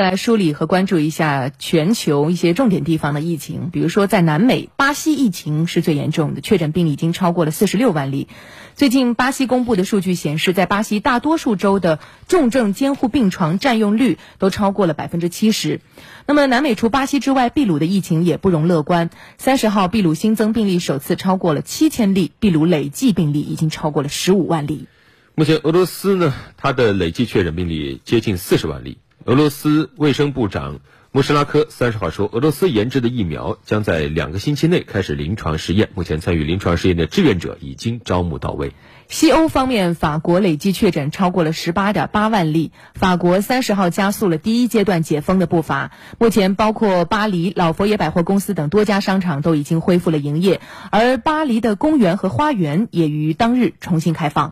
来梳理和关注一下全球一些重点地方的疫情，比如说在南美，巴西疫情是最严重的，确诊病例已经超过了四十六万例。最近巴西公布的数据显示，在巴西大多数州的重症监护病床占用率都超过了百分之七十。那么南美除巴西之外，秘鲁的疫情也不容乐观。三十号，秘鲁新增病例首次超过了七千例，秘鲁累计病例已经超过了十五万例。目前俄罗斯呢，它的累计确诊病例接近四十万例。俄罗斯卫生部长穆什拉科三十号说，俄罗斯研制的疫苗将在两个星期内开始临床试验。目前参与临床试验的志愿者已经招募到位。西欧方面，法国累计确诊超过了十八点八万例。法国三十号加速了第一阶段解封的步伐。目前，包括巴黎老佛爷百货公司等多家商场都已经恢复了营业，而巴黎的公园和花园也于当日重新开放。